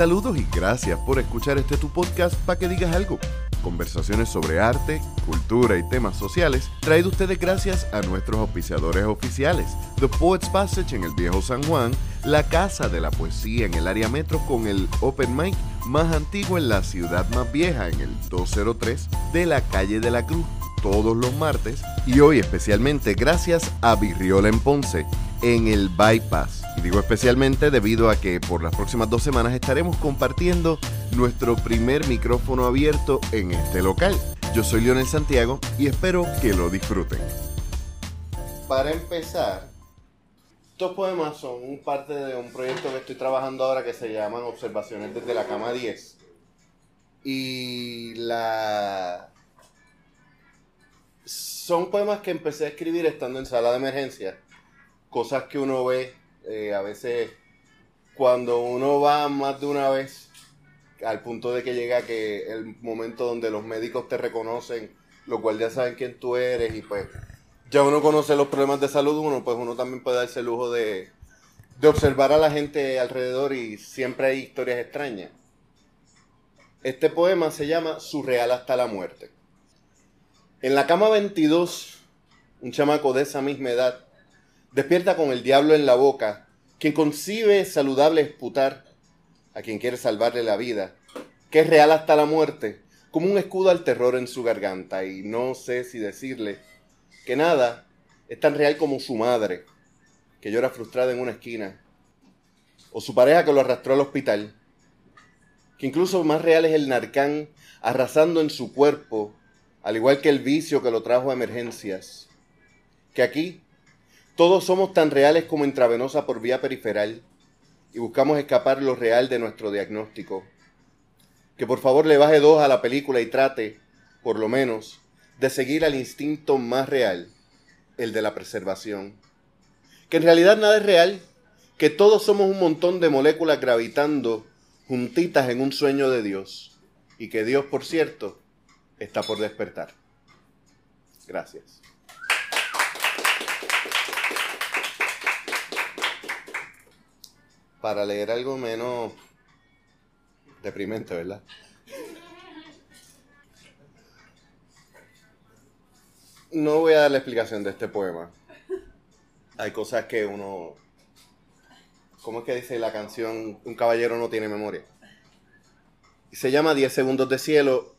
Saludos y gracias por escuchar este tu podcast para que digas algo. Conversaciones sobre arte, cultura y temas sociales, traído ustedes gracias a nuestros auspiciadores oficiales. The Poets Passage en el Viejo San Juan, la Casa de la Poesía en el área metro con el Open Mic más antiguo en la ciudad más vieja en el 203 de la calle de la Cruz todos los martes y hoy especialmente gracias a Virriola en Ponce en el Bypass. Digo especialmente debido a que por las próximas dos semanas estaremos compartiendo nuestro primer micrófono abierto en este local. Yo soy Leonel Santiago y espero que lo disfruten. Para empezar, estos poemas son parte de un proyecto que estoy trabajando ahora que se llaman Observaciones desde la cama 10. Y la... Son poemas que empecé a escribir estando en sala de emergencia cosas que uno ve eh, a veces cuando uno va más de una vez al punto de que llega que el momento donde los médicos te reconocen, los guardias saben quién tú eres y pues ya uno conoce los problemas de salud uno, pues uno también puede darse el lujo de, de observar a la gente alrededor y siempre hay historias extrañas. Este poema se llama Surreal hasta la muerte. En la cama 22, un chamaco de esa misma edad despierta con el diablo en la boca, quien concibe saludable esputar a quien quiere salvarle la vida, que es real hasta la muerte, como un escudo al terror en su garganta, y no sé si decirle que nada es tan real como su madre, que llora frustrada en una esquina, o su pareja que lo arrastró al hospital, que incluso más real es el narcán arrasando en su cuerpo, al igual que el vicio que lo trajo a emergencias, que aquí todos somos tan reales como intravenosa por vía periferal y buscamos escapar lo real de nuestro diagnóstico. Que por favor le baje dos a la película y trate, por lo menos, de seguir al instinto más real, el de la preservación. Que en realidad nada es real, que todos somos un montón de moléculas gravitando juntitas en un sueño de Dios y que Dios, por cierto, está por despertar. Gracias. Para leer algo menos deprimente, ¿verdad? No voy a dar la explicación de este poema. Hay cosas que uno... ¿Cómo es que dice la canción? Un caballero no tiene memoria. Se llama 10 segundos de cielo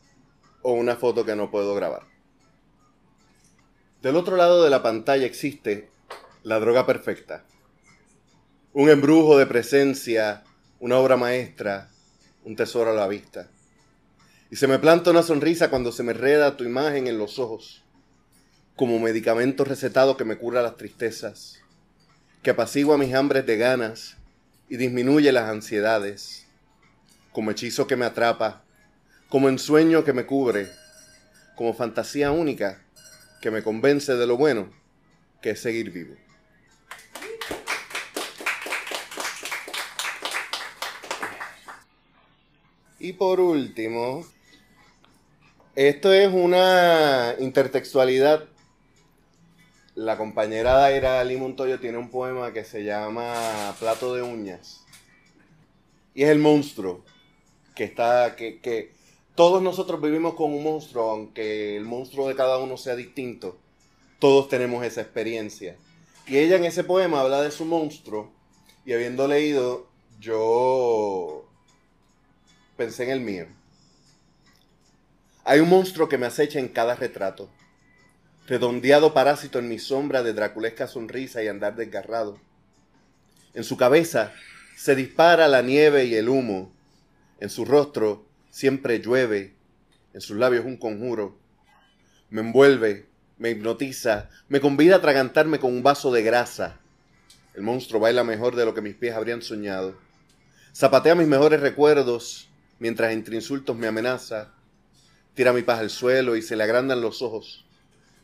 o una foto que no puedo grabar. Del otro lado de la pantalla existe la droga perfecta un embrujo de presencia, una obra maestra, un tesoro a la vista. Y se me planta una sonrisa cuando se me reda tu imagen en los ojos, como medicamento recetado que me cura las tristezas, que apacigua mis hambres de ganas y disminuye las ansiedades, como hechizo que me atrapa, como ensueño que me cubre, como fantasía única que me convence de lo bueno que es seguir vivo. Y por último, esto es una intertextualidad. La compañera Daira Ali Montoyo tiene un poema que se llama Plato de uñas. Y es el monstruo que está, que, que todos nosotros vivimos con un monstruo, aunque el monstruo de cada uno sea distinto. Todos tenemos esa experiencia. Y ella en ese poema habla de su monstruo. Y habiendo leído, yo pensé en el mío. Hay un monstruo que me acecha en cada retrato, redondeado parásito en mi sombra de draculesca sonrisa y andar desgarrado. En su cabeza se dispara la nieve y el humo, en su rostro siempre llueve, en sus labios un conjuro. Me envuelve, me hipnotiza, me convida a atragantarme con un vaso de grasa. El monstruo baila mejor de lo que mis pies habrían soñado. Zapatea mis mejores recuerdos mientras entre insultos me amenaza, tira mi paz al suelo y se le agrandan los ojos,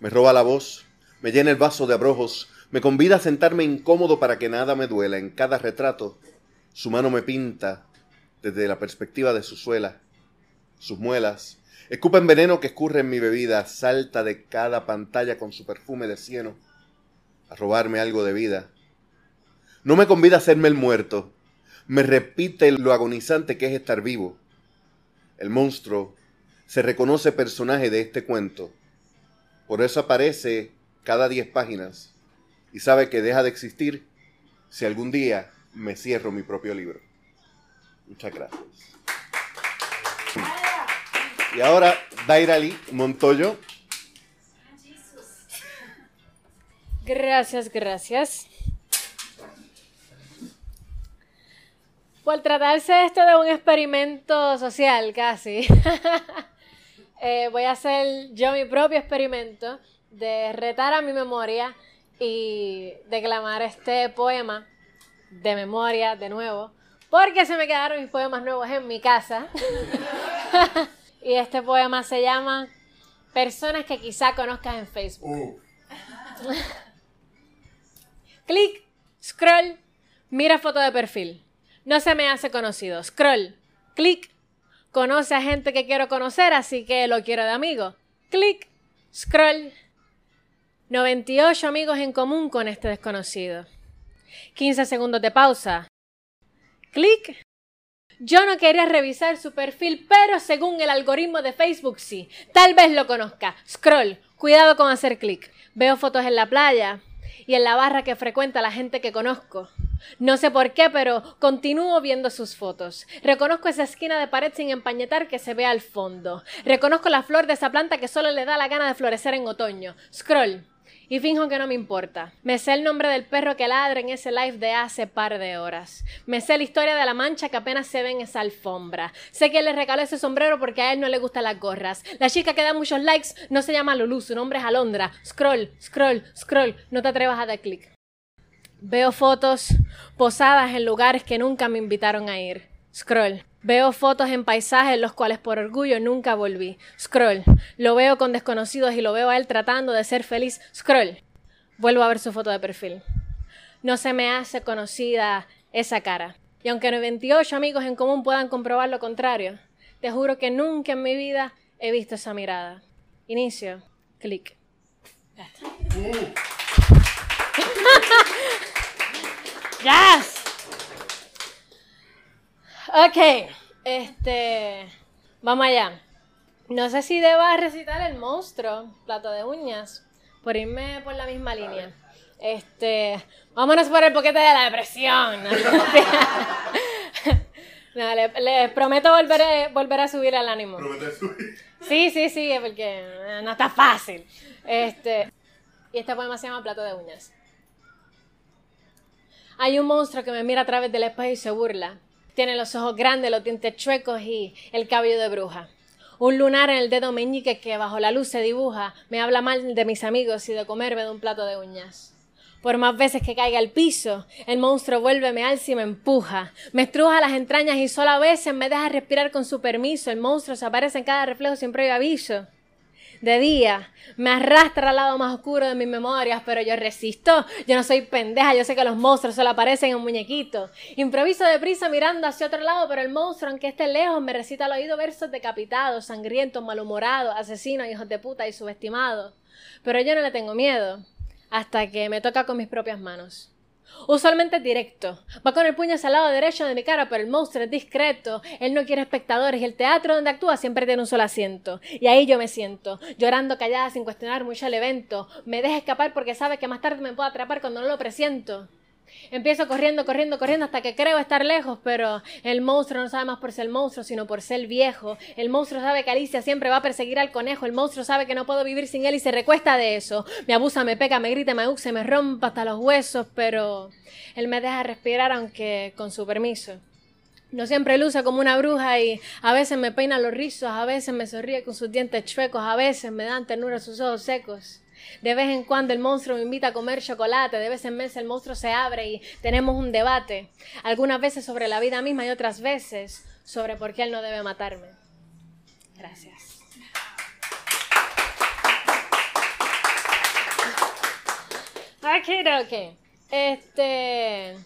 me roba la voz, me llena el vaso de abrojos, me convida a sentarme incómodo para que nada me duela. En cada retrato, su mano me pinta desde la perspectiva de su suela, sus muelas, escupen veneno que escurre en mi bebida, salta de cada pantalla con su perfume de cieno, a robarme algo de vida. No me convida a hacerme el muerto, me repite lo agonizante que es estar vivo. El monstruo se reconoce personaje de este cuento. Por eso aparece cada diez páginas y sabe que deja de existir si algún día me cierro mi propio libro. Muchas gracias. Y ahora, Dairali Montoyo. Gracias, gracias. Por tratarse esto de un experimento social, casi, eh, voy a hacer yo mi propio experimento de retar a mi memoria y declamar este poema de memoria de nuevo, porque se me quedaron mis poemas nuevos en mi casa. y este poema se llama Personas que quizá conozcas en Facebook. Uh. Clic, scroll, mira foto de perfil. No se me hace conocido. Scroll, clic, conoce a gente que quiero conocer, así que lo quiero de amigo. Clic, scroll. 98 amigos en común con este desconocido. 15 segundos de pausa. Clic. Yo no quería revisar su perfil, pero según el algoritmo de Facebook sí. Tal vez lo conozca. Scroll. Cuidado con hacer clic. Veo fotos en la playa y en la barra que frecuenta la gente que conozco. No sé por qué, pero continúo viendo sus fotos. Reconozco esa esquina de pared sin empañetar que se ve al fondo. Reconozco la flor de esa planta que solo le da la gana de florecer en otoño. Scroll y finjo que no me importa. Me sé el nombre del perro que ladra en ese live de hace par de horas. Me sé la historia de la mancha que apenas se ve en esa alfombra. Sé que le regaló ese sombrero porque a él no le gustan las gorras. La chica que da muchos likes no se llama Lulu, su nombre es Alondra. Scroll, scroll, scroll. No te atrevas a dar clic. Veo fotos posadas en lugares que nunca me invitaron a ir. Scroll. Veo fotos en paisajes los cuales por orgullo nunca volví. Scroll. Lo veo con desconocidos y lo veo a él tratando de ser feliz. Scroll. Vuelvo a ver su foto de perfil. No se me hace conocida esa cara. Y aunque 98 amigos en común puedan comprobar lo contrario, te juro que nunca en mi vida he visto esa mirada. Inicio. Clic. yes. Ok, este, vamos allá. No sé si deba recitar el monstruo, plato de uñas, por irme por la misma línea. Este, vámonos por el poquete de la depresión. No, les prometo volver, volver a subir el ánimo. ¿Prometo subir? Sí, sí, sí, porque no está fácil. Este, y este poema se llama Plato de uñas. Hay un monstruo que me mira a través del espejo y se burla. Tiene los ojos grandes, los dientes chuecos y el cabello de bruja. Un lunar en el dedo meñique que bajo la luz se dibuja me habla mal de mis amigos y de comerme de un plato de uñas. Por más veces que caiga al piso, el monstruo vuelve, me alza y me empuja. Me estruja las entrañas y solo a veces me deja respirar con su permiso. El monstruo se aparece en cada reflejo sin previo aviso de día, me arrastra al lado más oscuro de mis memorias, pero yo resisto. Yo no soy pendeja, yo sé que los monstruos solo aparecen en muñequitos. Improviso deprisa mirando hacia otro lado, pero el monstruo, aunque esté lejos, me recita al oído versos decapitados, sangrientos, malhumorados, asesinos, hijos de puta y subestimados. Pero yo no le tengo miedo, hasta que me toca con mis propias manos. Usualmente directo. Va con el puño hacia el lado derecho de mi cara, pero el monstruo es discreto. Él no quiere espectadores y el teatro donde actúa siempre tiene un solo asiento. Y ahí yo me siento, llorando callada sin cuestionar mucho el evento. Me deja escapar porque sabe que más tarde me puedo atrapar cuando no lo presiento. Empiezo corriendo, corriendo, corriendo hasta que creo estar lejos, pero el monstruo no sabe más por ser monstruo, sino por ser viejo. El monstruo sabe que Alicia siempre va a perseguir al conejo. El monstruo sabe que no puedo vivir sin él y se recuesta de eso. Me abusa, me pega, me grita, me uxe, me rompa hasta los huesos, pero él me deja respirar aunque con su permiso. No siempre luce como una bruja y a veces me peina los rizos, a veces me sonríe con sus dientes chuecos, a veces me dan ternura sus ojos secos. De vez en cuando el monstruo me invita a comer chocolate, de vez en vez el monstruo se abre y tenemos un debate, algunas veces sobre la vida misma y otras veces sobre por qué él no debe matarme. Gracias. Ok, ok. Este.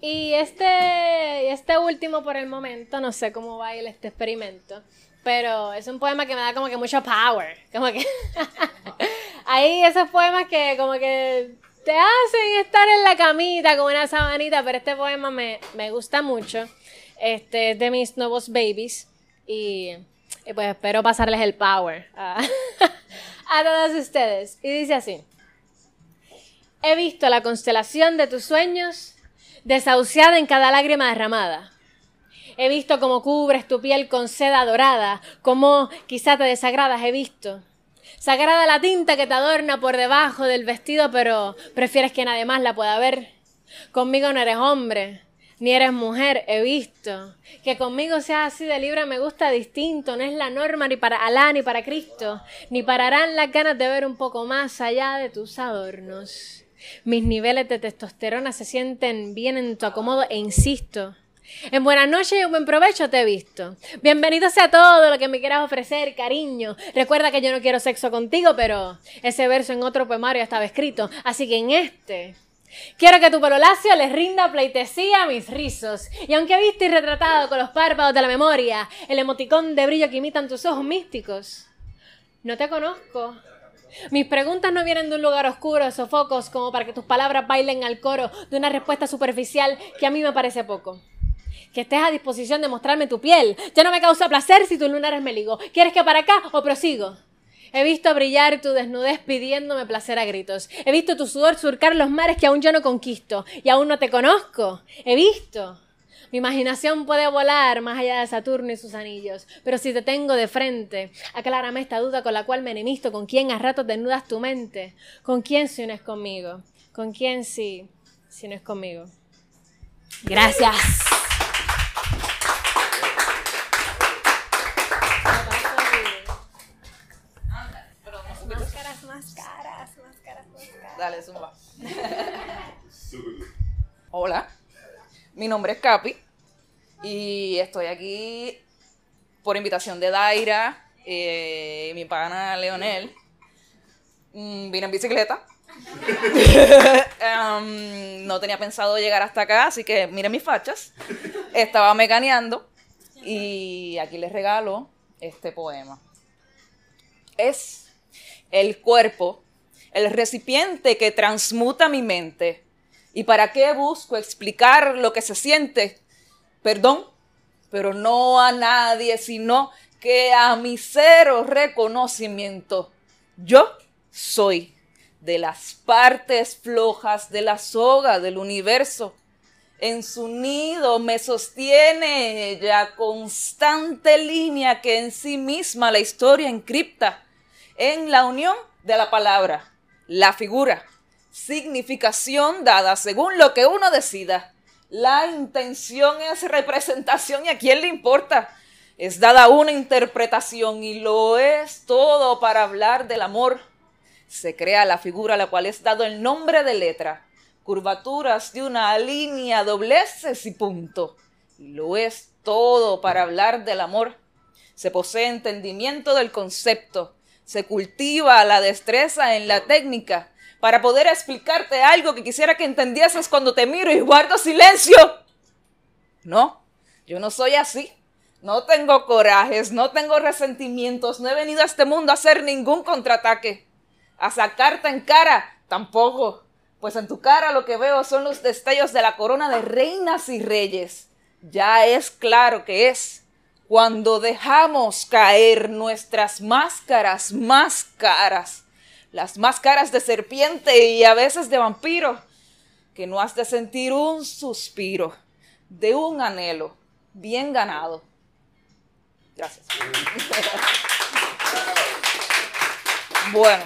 Y este, este último por el momento, no sé cómo va a ir este experimento, pero es un poema que me da como que mucho power. Como que. Hay esos poemas que como que te hacen estar en la camita con una sabanita, pero este poema me, gusta mucho. Este es de mis nuevos babies y, pues espero pasarles el power a, a todos ustedes. Y dice así. He visto la constelación de tus sueños desahuciada en cada lágrima derramada. He visto cómo cubres tu piel con seda dorada, cómo quizá te desagradas, he visto. Sagrada la tinta que te adorna por debajo del vestido, pero prefieres que nadie más la pueda ver. Conmigo no eres hombre, ni eres mujer, he visto. Que conmigo seas así de libre me gusta distinto, no es la norma ni para Alá ni para Cristo, ni pararán las ganas de ver un poco más allá de tus adornos. Mis niveles de testosterona se sienten bien en tu acomodo e insisto, en buenas noches y buen provecho te he visto. Bienvenido sea todo lo que me quieras ofrecer, cariño. Recuerda que yo no quiero sexo contigo, pero ese verso en otro poemario estaba escrito. Así que en este Quiero que tu pelo lacio les rinda pleitesía a mis rizos. Y aunque y retratado con los párpados de la memoria el emoticón de brillo que imitan tus ojos místicos, no te conozco. Mis preguntas no vienen de un lugar oscuro, sofocos, como para que tus palabras bailen al coro de una respuesta superficial que a mí me parece poco que estés a disposición de mostrarme tu piel. Ya no me causa placer si tu lunar es meligo. ¿Quieres que para acá o prosigo? He visto brillar tu desnudez pidiéndome placer a gritos. He visto tu sudor surcar los mares que aún yo no conquisto y aún no te conozco. He visto. Mi imaginación puede volar más allá de Saturno y sus anillos, pero si te tengo de frente, aclárame esta duda con la cual me enemisto, con quién a ratos desnudas tu mente, con quién si no es conmigo, con quién sí, si no es conmigo. Gracias. Dale, zumba. Hola, mi nombre es Capi y estoy aquí por invitación de Daira, eh, mi pana Leonel. Mm, vine en bicicleta. Em, no tenía pensado llegar hasta acá, así que miren mis fachas. Estaba mecaneando y aquí les regalo este poema. Es el cuerpo el recipiente que transmuta mi mente. ¿Y para qué busco explicar lo que se siente? Perdón, pero no a nadie, sino que a mi cero reconocimiento. Yo soy de las partes flojas de la soga del universo. En su nido me sostiene la constante línea que en sí misma la historia encripta en la unión de la palabra la figura, significación dada según lo que uno decida. La intención es representación y a quién le importa. Es dada una interpretación y lo es todo para hablar del amor. Se crea la figura a la cual es dado el nombre de letra, curvaturas de una línea, dobleces y punto. Y lo es todo para hablar del amor. Se posee entendimiento del concepto, se cultiva la destreza en la técnica para poder explicarte algo que quisiera que entendieses cuando te miro y guardo silencio. No, yo no soy así. No tengo corajes, no tengo resentimientos, no he venido a este mundo a hacer ningún contraataque. A sacarte en cara, tampoco. Pues en tu cara lo que veo son los destellos de la corona de reinas y reyes. Ya es claro que es cuando dejamos caer nuestras máscaras más caras, las máscaras de serpiente y a veces de vampiro, que no has de sentir un suspiro de un anhelo bien ganado. Gracias. bueno,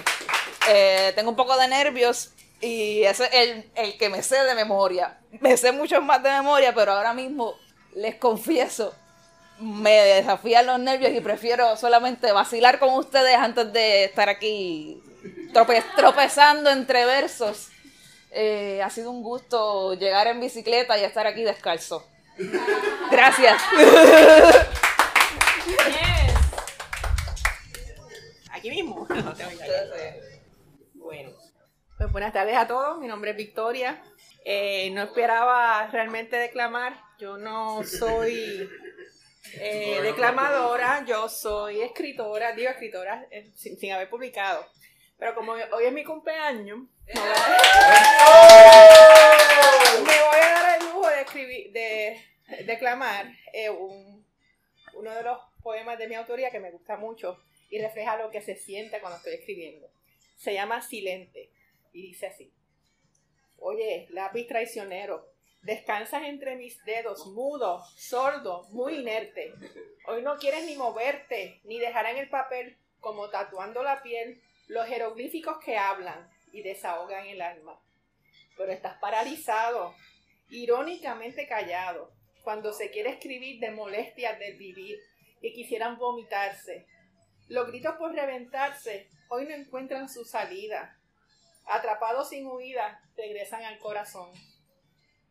eh, tengo un poco de nervios y ese es el, el que me sé de memoria. Me sé mucho más de memoria, pero ahora mismo les confieso me desafían los nervios y prefiero solamente vacilar con ustedes antes de estar aquí tropezando entre versos. Eh, ha sido un gusto llegar en bicicleta y estar aquí descalzo. Gracias. Aquí mismo. bueno, pues buenas tardes a todos. Mi nombre es Victoria. Eh, no esperaba realmente declamar. Yo no soy eh, declamadora, yo soy escritora, digo escritora, eh, sin, haber publicado, Pero como hoy es mi cumpleaños, me voy a dar el lujo de escribir, de declamar eh, un- uno de los poemas de mi autoría que me gusta mucho y refleja lo que se siente cuando estoy escribiendo. Se llama Silente y dice así. Oye, lápiz traicionero, descansas entre mis dedos, mudo, sordo, muy inerte. Hoy no quieres ni moverte, ni dejar en el papel, como tatuando la piel, los jeroglíficos que hablan y desahogan el alma. Pero estás paralizado, irónicamente callado, cuando se quiere escribir de molestias del vivir que quisieran vomitarse. Los gritos por reventarse hoy no encuentran su salida. Atrapados sin huida, regresan al corazón,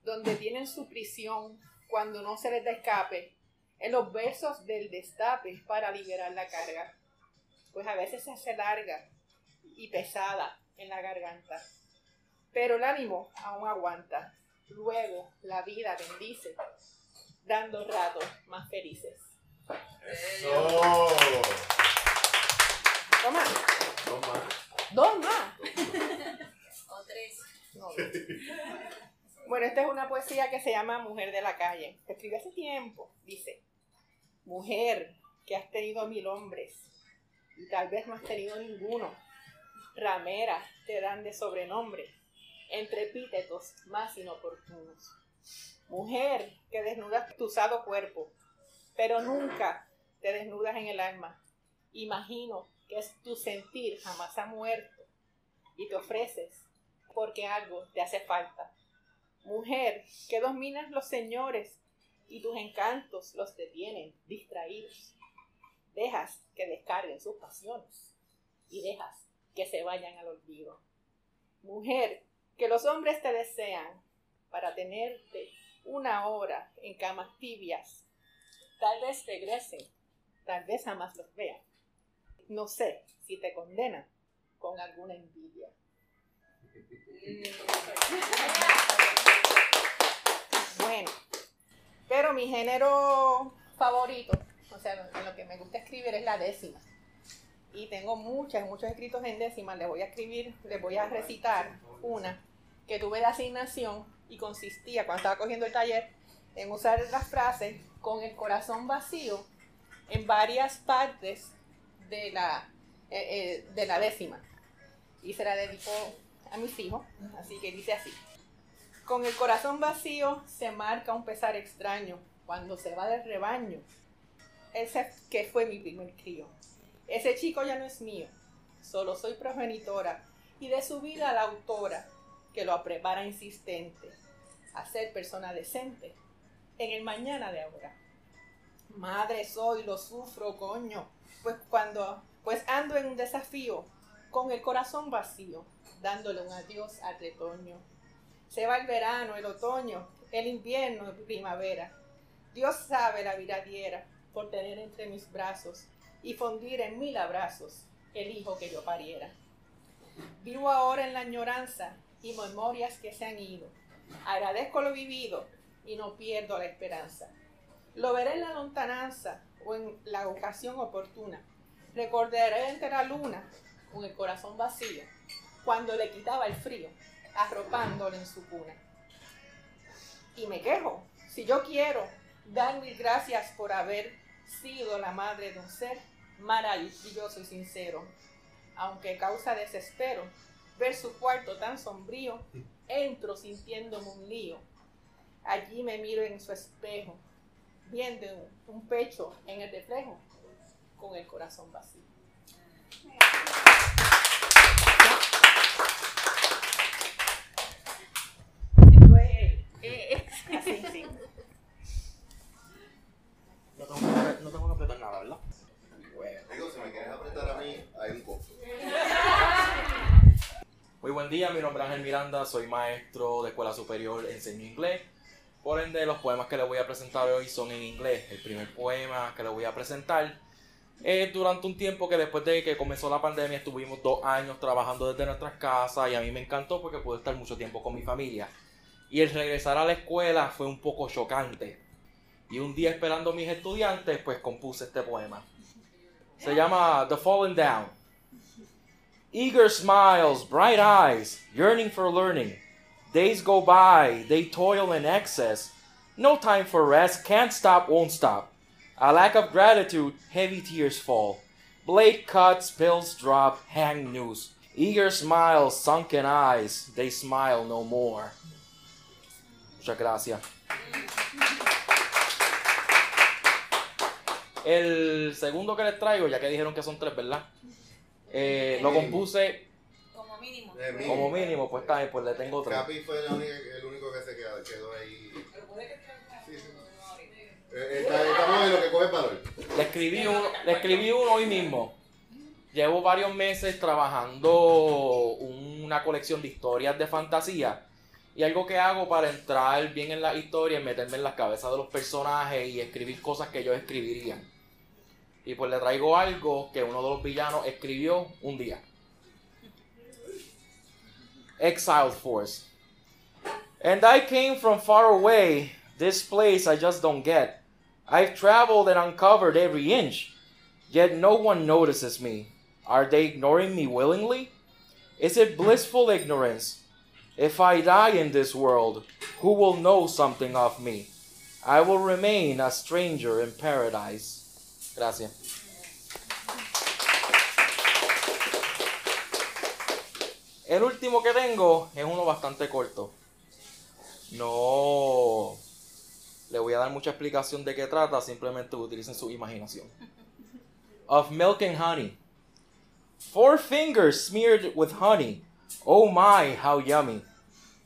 donde tienen su prisión cuando no se les da escape, en los versos del destape para liberar la carga. Pues a veces se hace larga y pesada en la garganta, pero el ánimo aún aguanta. Luego la vida bendice, dando ratos más felices. Eso. Toma, Toma. dos más. O tres. No, dos. Bueno, esta es una poesía que se llama Mujer de la calle. Se escribió hace tiempo. Dice, mujer que has tenido mil hombres y tal vez no has tenido ninguno. Ramera te dan de sobrenombre, entre epítetos más inoportunos. Mujer que desnudas tu usado cuerpo, pero nunca te desnudas en el alma. Imagino que es tu sentir jamás ha muerto y te ofreces porque algo te hace falta. Mujer que dominas los señores y tus encantos los detienen distraídos. Dejas que descarguen sus pasiones y dejas que se vayan al olvido. Mujer que los hombres te desean para tenerte una hora en camas tibias. Tal vez regresen, tal vez jamás los vean. No sé si te condenan con alguna envidia. Bueno, pero mi género favorito, o sea, en lo que me gusta escribir es la décima. Y tengo muchas, muchos escritos en décima. Les voy a escribir, les voy a recitar una que tuve de asignación y consistía, cuando estaba cogiendo el taller, en usar las frases con el corazón vacío en varias partes de la, eh, eh, de la décima. Y se la dedico a mis hijos, así que dice así. Con el corazón vacío se marca un pesar extraño cuando se va del rebaño. Ese que fue mi primer crío. Ese chico ya no es mío, solo soy progenitora y de su vida la autora que lo prepara insistente a ser persona decente en el mañana de ahora. Madre soy, lo sufro, coño, pues cuando, pues ando en un desafío con el corazón vacío, dándole un adiós al retoño. Se va el verano, el otoño, el invierno, primavera. Dios sabe la vida diera por tener entre mis brazos y fundir en mil abrazos el hijo que yo pariera. Vivo ahora en la añoranza y memorias que se han ido. Agradezco lo vivido y no pierdo la esperanza. Lo veré en la lontananza o en la ocasión oportuna. Recordaré entre la luna con el corazón vacío cuando le quitaba el frío, arropándole en su cuna. Y me quejo, si yo quiero dar mil gracias por haber sido la madre de un ser maravilloso y sincero, aunque causa desespero ver su cuarto tan sombrío, entro sintiéndome un lío. Allí me miro en su espejo, viendo un pecho en el reflejo, con el corazón vacío. Esto es así, sí. No tengo, que, no tengo que apretar nada, ¿verdad? Digo, si me quieres apretar a mí, hay un costo. Muy buen día, mi nombre es Ángel Miranda, soy maestro de escuela superior, enseño inglés. Por ende, los poemas que les voy a presentar hoy son en inglés. El primer poema que les voy a presentar es durante un tiempo que después de que comenzó la pandemia estuvimos dos años trabajando desde nuestras casas y a mí me encantó porque pude estar mucho tiempo con mi familia. Y el regresar a la escuela fue un poco chocante. Y un día esperando a mis estudiantes, pues compuse este poema. Se llama The Falling Down. Eager smiles, bright eyes, yearning for learning. Days go by, they toil in excess. No time for rest, can't stop, won't stop. A lack of gratitude, heavy tears fall. Blade cuts, pills drop, hang news. Eager smiles, sunken eyes, they smile no more. Muchas gracias. El segundo que les traigo, ya que dijeron que son tres, ¿verdad? Eh, lo compuse Como mínimo. Como mínimo, pues está bien, pues le tengo tres. Capi fue la única- el único que se quedó, quedó ahí. Sí, sí. Eh, está- Estamos en lo que coge valor. Le escribí uno, le escribí uno hoy mismo. Llevo varios meses trabajando una colección de historias de fantasía. Y algo que hago para entrar bien en las historias es meterme en las cabezas de los personajes y escribir cosas que ellos escribirían. Y pues le traigo algo que uno de los villanos escribió un día. Exiled Force. And I came from far away. This place I just don't get. I've traveled and uncovered every inch, yet no one notices me. Are they ignoring me willingly? Is it blissful ignorance? If I die in this world, who will know something of me? I will remain a stranger in paradise. Gracias. El último que tengo es uno bastante corto. No le voy a dar mucha explicación de qué trata, simplemente utilicen su imaginación. Of milk and honey. Four fingers smeared with honey. Oh my, how yummy.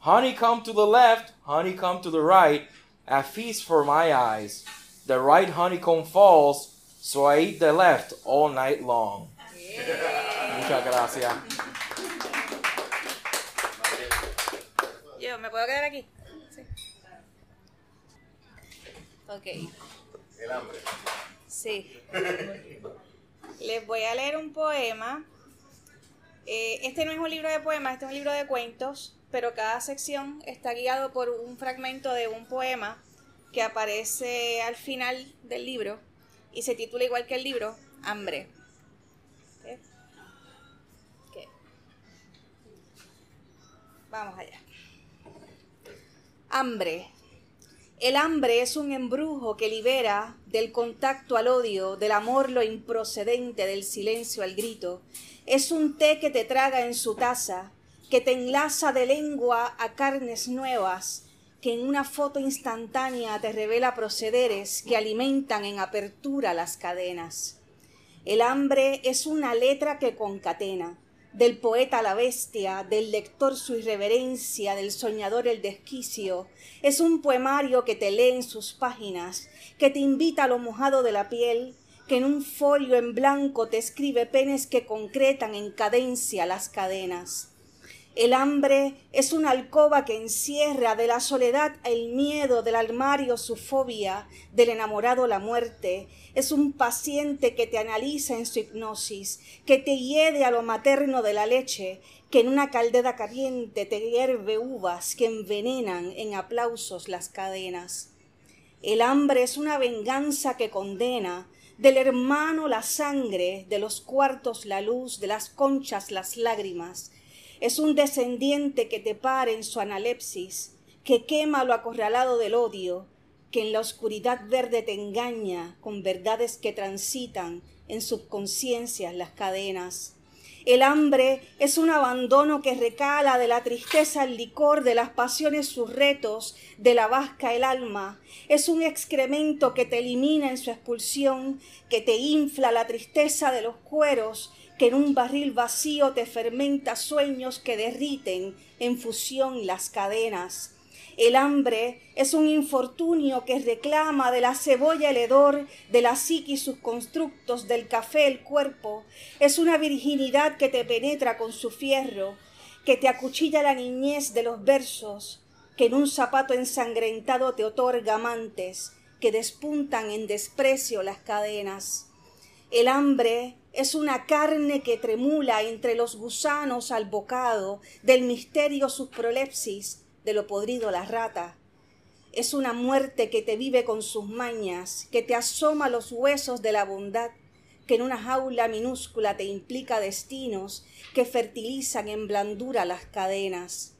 Honey come to the left, honey come to the right, a feast for my eyes. The right honeycomb falls, so I eat the left all night long. Muchas gracias. Yo, ¿me puedo quedar aquí? Sí. Ok, El hambre. sí. Les voy a leer un poema. Eh, este no es un libro de poemas, este es un libro de cuentos, pero cada sección está guiado por un fragmento de un poema que aparece al final del libro y se titula igual que el libro, Hambre. Vamos allá. Hambre. El hambre es un embrujo que libera del contacto al odio, del amor lo improcedente, del silencio al grito. Es un té que te traga en su taza, que te enlaza de lengua a carnes nuevas, que en una foto instantánea te revela procederes que alimentan en apertura las cadenas. El hambre es una letra que concatena, del poeta la bestia, del lector su irreverencia, del soñador el desquicio. Es un poemario que te lee en sus páginas, que te invita a lo mojado de la piel, que en un folio en blanco te escribe penes que concretan en cadencia las cadenas. El hambre es una alcoba que encierra de la soledad el miedo, del armario su fobia, del enamorado la muerte. Es un paciente que te analiza en su hipnosis, que te hiede a lo materno de la leche, que en una caldera caliente te hierve uvas que envenenan en aplausos las cadenas. El hambre es una venganza que condena, del hermano la sangre, de los cuartos la luz, de las conchas las lágrimas. Es un descendiente que te para en su analepsis, que quema lo acorralado del odio, que en la oscuridad verde te engaña con verdades que transitan en subconsciencias las cadenas. El hambre es un abandono que recala de la tristeza el licor, de las pasiones sus retos, de la vasca el alma. Es un excremento que te elimina en su expulsión, que te infla la tristeza de los cueros, que en un barril vacío te fermenta sueños que derriten en fusión las cadenas. El hambre es un infortunio que reclama de la cebolla el hedor, de la psiquis sus constructos, del café el cuerpo. Es una virginidad que te penetra con su fierro, que te acuchilla la niñez de los versos, que en un zapato ensangrentado te otorga amantes, que despuntan en desprecio las cadenas. El hambre es una carne que tremula entre los gusanos al bocado, del misterio sus prolepsis, de lo podrido la rata. Es una muerte que te vive con sus mañas, que te asoma los huesos de la bondad, que en una jaula minúscula te implica destinos que fertilizan en blandura las cadenas.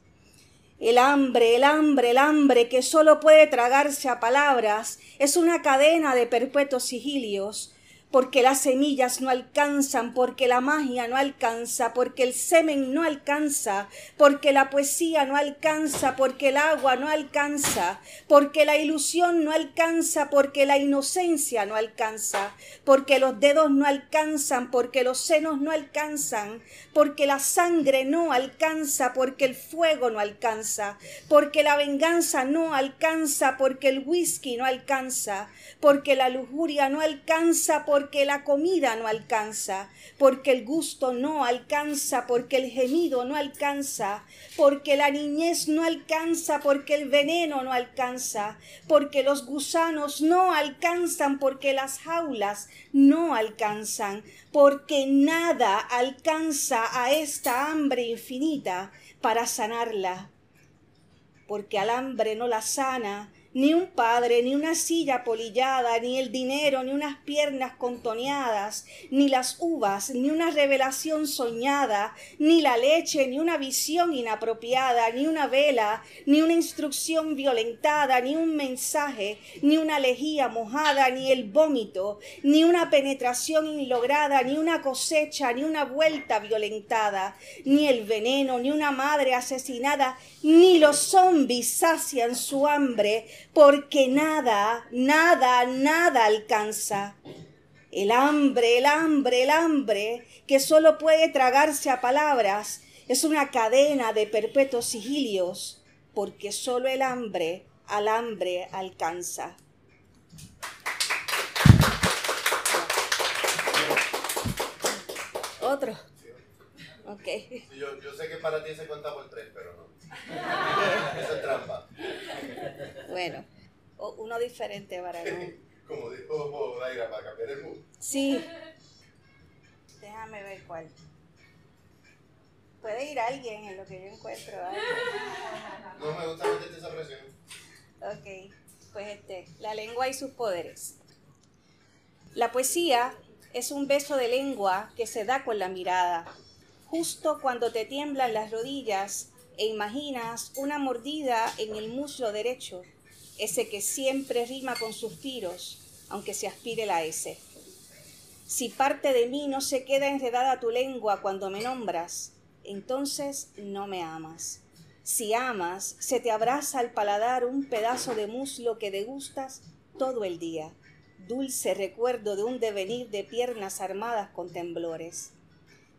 El hambre, el hambre, el hambre que solo puede tragarse a palabras es una cadena de perpetuos sigilios porque las semillas no alcanzan, porque la magia no alcanza, porque el semen no alcanza, porque la poesía no alcanza, porque el agua no alcanza, porque la ilusión no alcanza, porque la inocencia no alcanza, porque los dedos no alcanzan, porque los senos no alcanzan, porque la sangre no alcanza, porque el fuego no alcanza, porque la venganza no alcanza, porque el whisky no alcanza, porque la lujuria no alcanza, porque la comida no alcanza, porque el gusto no alcanza, porque el gemido no alcanza, porque la niñez no alcanza, porque el veneno no alcanza, porque los gusanos no alcanzan, porque las jaulas no alcanzan, porque nada alcanza a esta hambre infinita para sanarla, porque al hambre no la sana, ni un padre, ni una silla polillada, ni el dinero, ni unas piernas contoneadas, ni las uvas, ni una revelación soñada, ni la leche, ni una visión inapropiada, ni una vela, ni una instrucción violentada, ni un mensaje, ni una lejía mojada, ni el vómito, ni una penetración inlograda, ni una cosecha, ni una vuelta violentada, ni el veneno, ni una madre asesinada, ni los zombies sacian su hambre, porque nada, nada, nada alcanza. El hambre, el hambre, el hambre, que solo puede tragarse a palabras, es una cadena de perpetuos sigilios, porque solo el hambre al hambre alcanza. Otro. Ok. Yo, yo sé que para ti se cuenta por tres, pero no. Eso es trampa. Bueno, uno diferente para no. Como dijo Daira, para cambiar el mood. Sí. Déjame ver cuál. Puede ir alguien en lo que yo encuentro. No me gusta meterte esa presión. Ok, pues este, la lengua y sus poderes. La poesía es un beso de lengua que se da con la mirada. Justo cuando te tiemblan las rodillas e imaginas una mordida en el muslo derecho, ese que siempre rima con suspiros, aunque se aspire la S. Si parte de mí no se queda enredada tu lengua cuando me nombras, entonces no me amas. Si amas, se te abraza al paladar un pedazo de muslo que degustas todo el día, dulce recuerdo de un devenir de piernas armadas con temblores.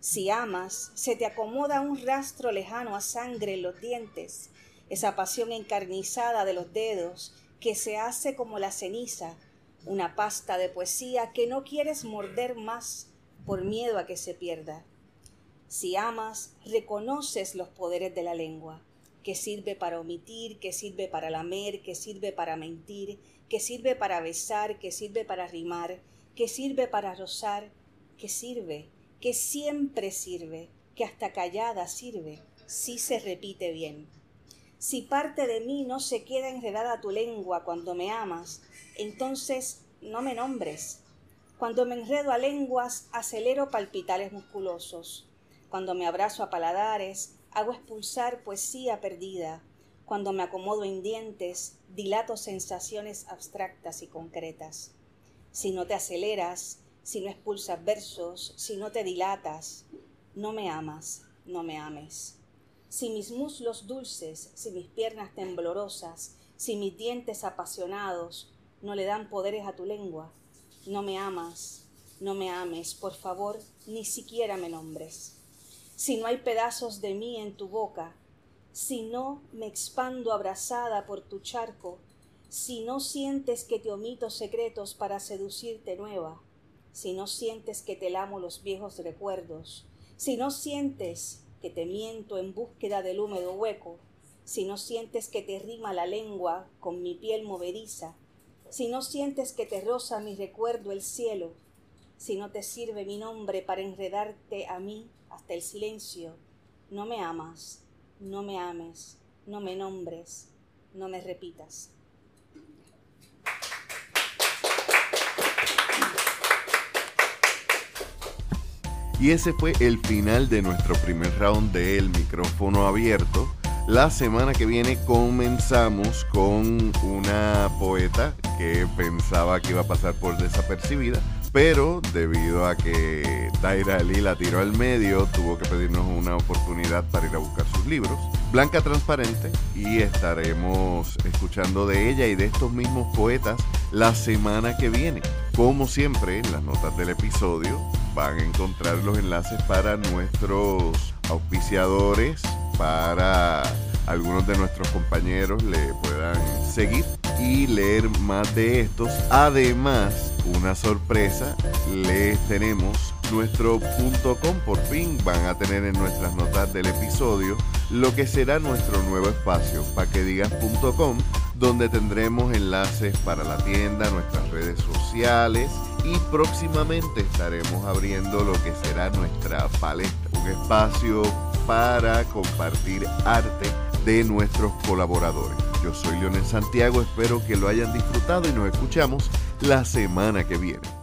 Si amas, se te acomoda un rastro lejano a sangre en los dientes, esa pasión encarnizada de los dedos que se hace como la ceniza, una pasta de poesía que no quieres morder más por miedo a que se pierda. Si amas, reconoces los poderes de la lengua, que sirve para omitir, que sirve para lamer, que sirve para mentir, que sirve para besar, que sirve para rimar, que sirve para rozar, que sirve, que siempre sirve, que hasta callada sirve, si se repite bien. Si parte de mí no se queda enredada tu lengua cuando me amas, entonces no me nombres. Cuando me enredo a lenguas, acelero palpitales musculosos. Cuando me abrazo a paladares, hago expulsar poesía perdida. Cuando me acomodo en dientes, dilato sensaciones abstractas y concretas. Si no te aceleras, si no expulsas versos, si no te dilatas, no me amas, no me ames. Si mis muslos dulces, si mis piernas temblorosas, si mis dientes apasionados no le dan poderes a tu lengua, no me amas, no me ames, por favor, ni siquiera me nombres. Si no hay pedazos de mí en tu boca, si no me expando abrazada por tu charco, si no sientes que te omito secretos para seducirte nueva, si no sientes que te lamo los viejos recuerdos, si no sientes que te miento en búsqueda del húmedo hueco, si no sientes que te rima la lengua con mi piel movediza, si no sientes que te roza mi recuerdo el cielo, si no te sirve mi nombre para enredarte a mí hasta el silencio, no me amas, no me ames, no me nombres, no me repitas. Y ese fue el final de nuestro primer round del micrófono abierto. La semana que viene comenzamos con una poeta que pensaba que iba a pasar por desapercibida, pero debido a que Daira Ali la tiró al medio, tuvo que pedirnos una oportunidad para ir a buscar sus libros. Blanca Transparente y estaremos escuchando de ella y de estos mismos poetas la semana que viene. Como siempre, en las notas del episodio van a encontrar los enlaces para nuestros auspiciadores, para algunos de nuestros compañeros le puedan seguir y leer más de estos. Además, una sorpresa, les tenemos nuestro .com por fin van a tener en nuestras notas del episodio lo que será nuestro nuevo espacio paquedigas.com donde tendremos enlaces para la tienda, nuestras redes sociales y próximamente estaremos abriendo lo que será nuestra palestra, un espacio para compartir arte de nuestros colaboradores. Yo soy Leonel Santiago, espero que lo hayan disfrutado y nos escuchamos la semana que viene.